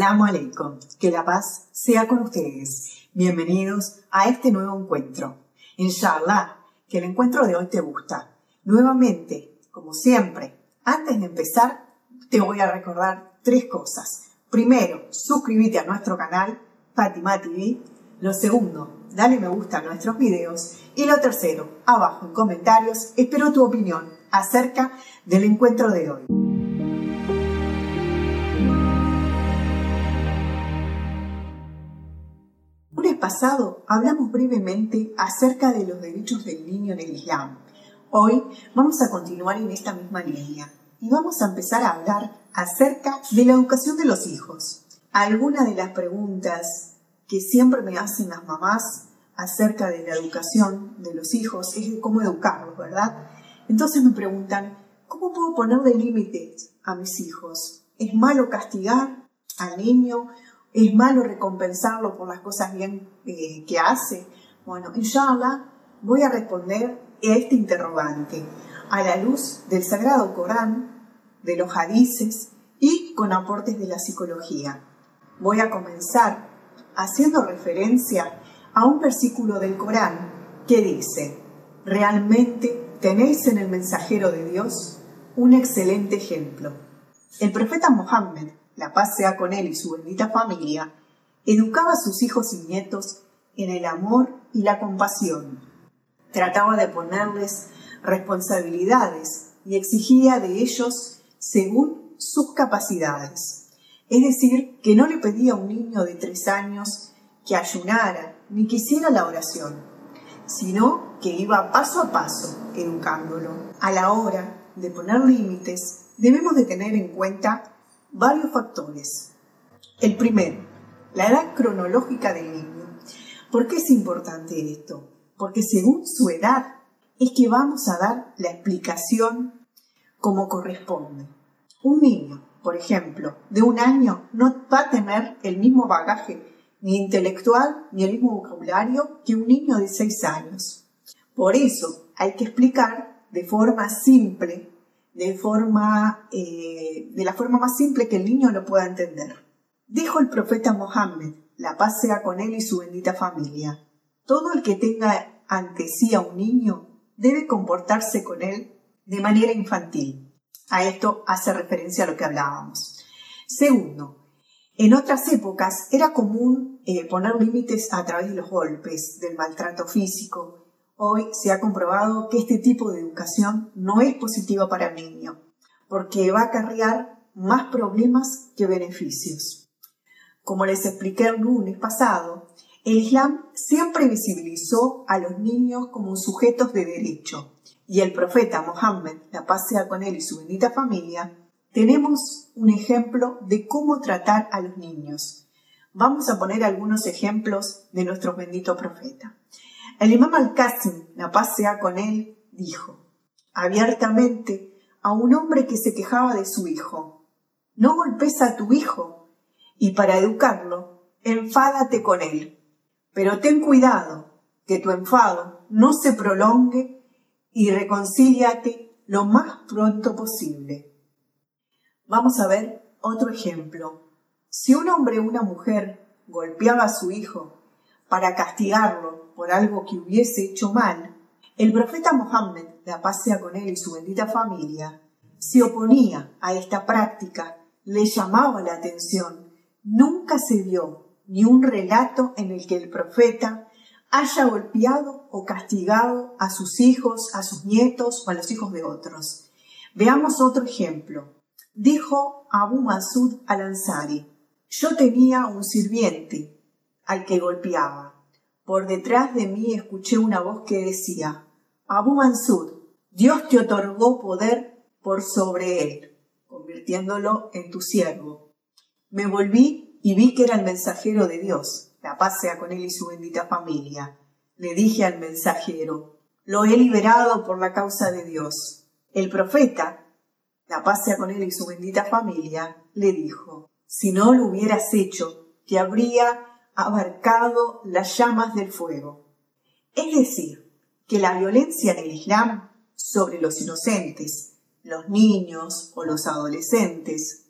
Salam aleikum, que la paz sea con ustedes. Bienvenidos a este nuevo encuentro. Inshallah, que el encuentro de hoy te gusta. Nuevamente, como siempre, antes de empezar, te voy a recordar tres cosas. Primero, suscríbete a nuestro canal, Fatima TV. Lo segundo, dale me gusta a nuestros videos. Y lo tercero, abajo en comentarios, espero tu opinión acerca del encuentro de hoy. Pasado hablamos brevemente acerca de los derechos del niño en el Islam. Hoy vamos a continuar en esta misma línea y vamos a empezar a hablar acerca de la educación de los hijos. Algunas de las preguntas que siempre me hacen las mamás acerca de la educación de los hijos es cómo educarlos, ¿verdad? Entonces me preguntan, ¿cómo puedo ponerle límites a mis hijos? ¿Es malo castigar al niño ¿Es malo recompensarlo por las cosas bien eh, que hace? Bueno, inshallah voy a responder este interrogante a la luz del Sagrado Corán, de los hadices y con aportes de la psicología. Voy a comenzar haciendo referencia a un versículo del Corán que dice, realmente tenéis en el mensajero de Dios un excelente ejemplo. El profeta Mohammed la paz sea con él y su bendita familia, educaba a sus hijos y nietos en el amor y la compasión. Trataba de ponerles responsabilidades y exigía de ellos según sus capacidades. Es decir, que no le pedía a un niño de tres años que ayunara ni que hiciera la oración, sino que iba paso a paso educándolo. A la hora de poner límites, debemos de tener en cuenta varios factores. El primero, la edad cronológica del niño. ¿Por qué es importante esto? Porque según su edad es que vamos a dar la explicación como corresponde. Un niño, por ejemplo, de un año no va a tener el mismo bagaje ni intelectual ni el mismo vocabulario que un niño de seis años. Por eso hay que explicar de forma simple de, forma, eh, de la forma más simple que el niño lo pueda entender. Dijo el profeta Mohammed, la paz sea con él y su bendita familia. Todo el que tenga ante sí a un niño debe comportarse con él de manera infantil. A esto hace referencia a lo que hablábamos. Segundo, en otras épocas era común eh, poner límites a través de los golpes, del maltrato físico, Hoy se ha comprobado que este tipo de educación no es positiva para el niño, porque va a acarrear más problemas que beneficios. Como les expliqué el lunes pasado, el Islam siempre visibilizó a los niños como sujetos de derecho y el profeta Mohammed, la paz sea con él y su bendita familia, tenemos un ejemplo de cómo tratar a los niños. Vamos a poner algunos ejemplos de nuestro bendito profeta. El imam al-Qasim, la paz sea con él, dijo abiertamente a un hombre que se quejaba de su hijo, no golpes a tu hijo y para educarlo, enfádate con él, pero ten cuidado que tu enfado no se prolongue y reconcíliate lo más pronto posible. Vamos a ver otro ejemplo. Si un hombre o una mujer golpeaba a su hijo para castigarlo por algo que hubiese hecho mal, el profeta Mohammed, la paz sea con él y su bendita familia, se oponía a esta práctica, le llamaba la atención. Nunca se vio ni un relato en el que el profeta haya golpeado o castigado a sus hijos, a sus nietos o a los hijos de otros. Veamos otro ejemplo. Dijo Abu Masud al-Ansari, yo tenía un sirviente al que golpeaba por detrás de mí escuché una voz que decía, Abu Mansur, Dios te otorgó poder por sobre él, convirtiéndolo en tu siervo. Me volví y vi que era el mensajero de Dios, la paz sea con él y su bendita familia. Le dije al mensajero, lo he liberado por la causa de Dios. El profeta, la paz sea con él y su bendita familia, le dijo, si no lo hubieras hecho, te habría abarcado las llamas del fuego. Es decir, que la violencia en el Islam sobre los inocentes, los niños o los adolescentes,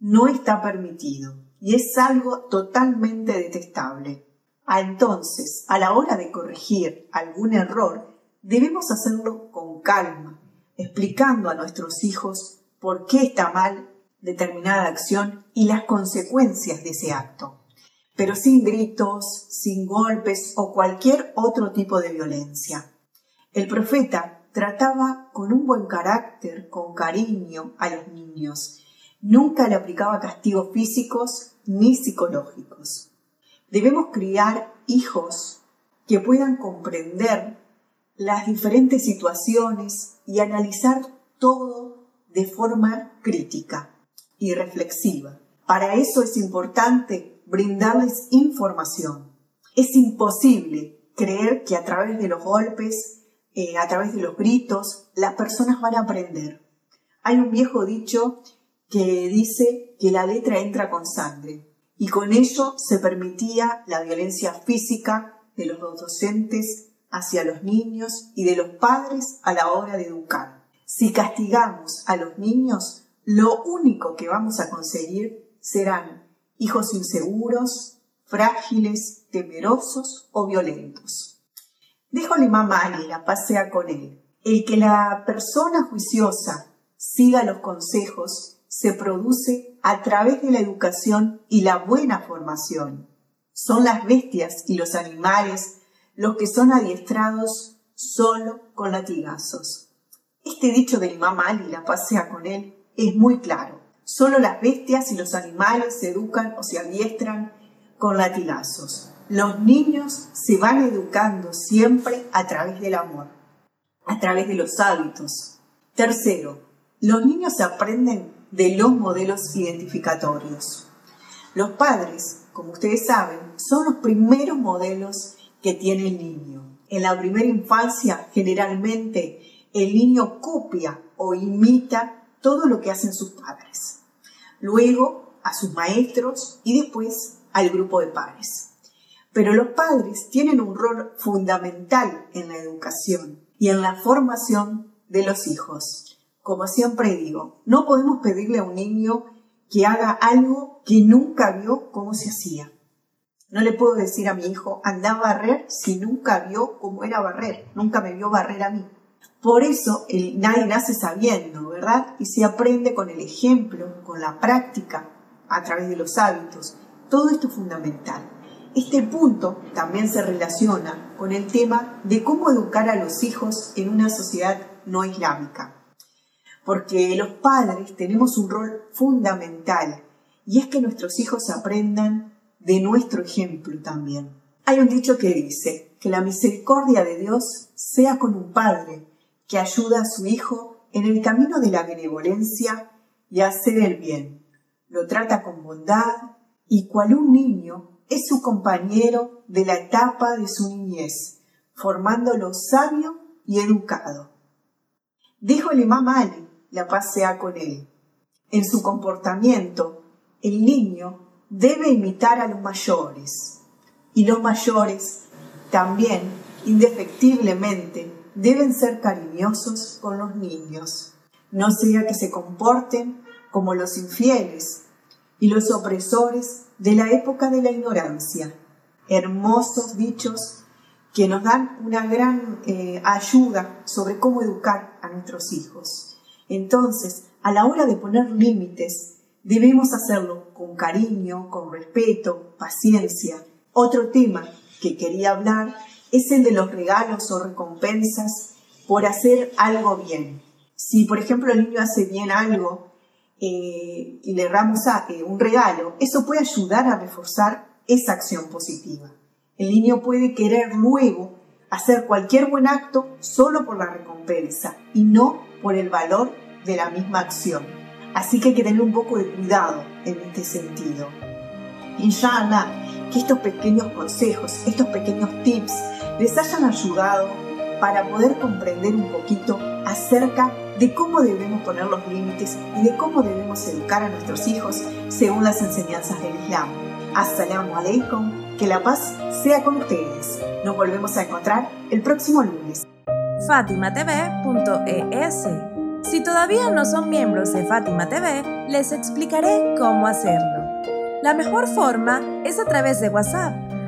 no está permitido. y es algo totalmente detestable. Ah, entonces, a la hora de corregir algún error, debemos hacerlo con calma, explicando a nuestros hijos por qué está mal determinada acción y las consecuencias de ese acto, pero sin gritos, sin golpes o cualquier otro tipo de violencia. El profeta trataba con un buen carácter, con cariño a los niños. Nunca le aplicaba castigos físicos ni psicológicos. Debemos criar hijos que puedan comprender las diferentes situaciones y analizar todo de forma crítica y reflexiva. Para eso es importante brindarles información. Es imposible creer que a través de los golpes, eh, a través de los gritos, las personas van a aprender. Hay un viejo dicho que dice que la letra entra con sangre y con ello se permitía la violencia física de los docentes hacia los niños y de los padres a la hora de educar. Si castigamos a los niños, lo único que vamos a conseguir serán hijos inseguros, frágiles, temerosos o violentos. Dijo el imam Ali, la pasea con él, el que la persona juiciosa siga los consejos se produce a través de la educación y la buena formación. Son las bestias y los animales los que son adiestrados solo con latigazos. Este dicho del imam Ali, la pasea con él, es muy claro. Solo las bestias y los animales se educan o se adiestran con latigazos. Los niños se van educando siempre a través del amor, a través de los hábitos. Tercero, los niños aprenden de los modelos identificatorios. Los padres, como ustedes saben, son los primeros modelos que tiene el niño. En la primera infancia, generalmente, el niño copia o imita todo lo que hacen sus padres. Luego a sus maestros y después al grupo de padres. Pero los padres tienen un rol fundamental en la educación y en la formación de los hijos. Como siempre digo, no podemos pedirle a un niño que haga algo que nunca vio cómo se hacía. No le puedo decir a mi hijo, anda a barrer si nunca vio cómo era barrer, nunca me vio barrer a mí. Por eso nadie nace sabiendo, ¿verdad? Y se aprende con el ejemplo, con la práctica, a través de los hábitos. Todo esto es fundamental. Este punto también se relaciona con el tema de cómo educar a los hijos en una sociedad no islámica. Porque los padres tenemos un rol fundamental y es que nuestros hijos aprendan de nuestro ejemplo también. Hay un dicho que dice que la misericordia de Dios sea con un padre que ayuda a su hijo en el camino de la benevolencia y hacer el bien. Lo trata con bondad y cual un niño es su compañero de la etapa de su niñez, formándolo sabio y educado. Dijo el Ali, la paz sea con él. En su comportamiento, el niño debe imitar a los mayores y los mayores también, indefectiblemente, deben ser cariñosos con los niños, no sea que se comporten como los infieles y los opresores de la época de la ignorancia. Hermosos dichos que nos dan una gran eh, ayuda sobre cómo educar a nuestros hijos. Entonces, a la hora de poner límites, debemos hacerlo con cariño, con respeto, paciencia. Otro tema que quería hablar es el de los regalos o recompensas por hacer algo bien. Si, por ejemplo, el niño hace bien algo eh, y le damos eh, un regalo, eso puede ayudar a reforzar esa acción positiva. El niño puede querer luego hacer cualquier buen acto solo por la recompensa y no por el valor de la misma acción. Así que hay que tener un poco de cuidado en este sentido. Inshallah, que estos pequeños consejos, estos pequeños tips les hayan ayudado para poder comprender un poquito acerca de cómo debemos poner los límites y de cómo debemos educar a nuestros hijos según las enseñanzas del Islam. Assalamu alaikum, que la paz sea con ustedes. Nos volvemos a encontrar el próximo lunes. FatimaTV.es Si todavía no son miembros de Fátima TV, les explicaré cómo hacerlo. La mejor forma es a través de WhatsApp.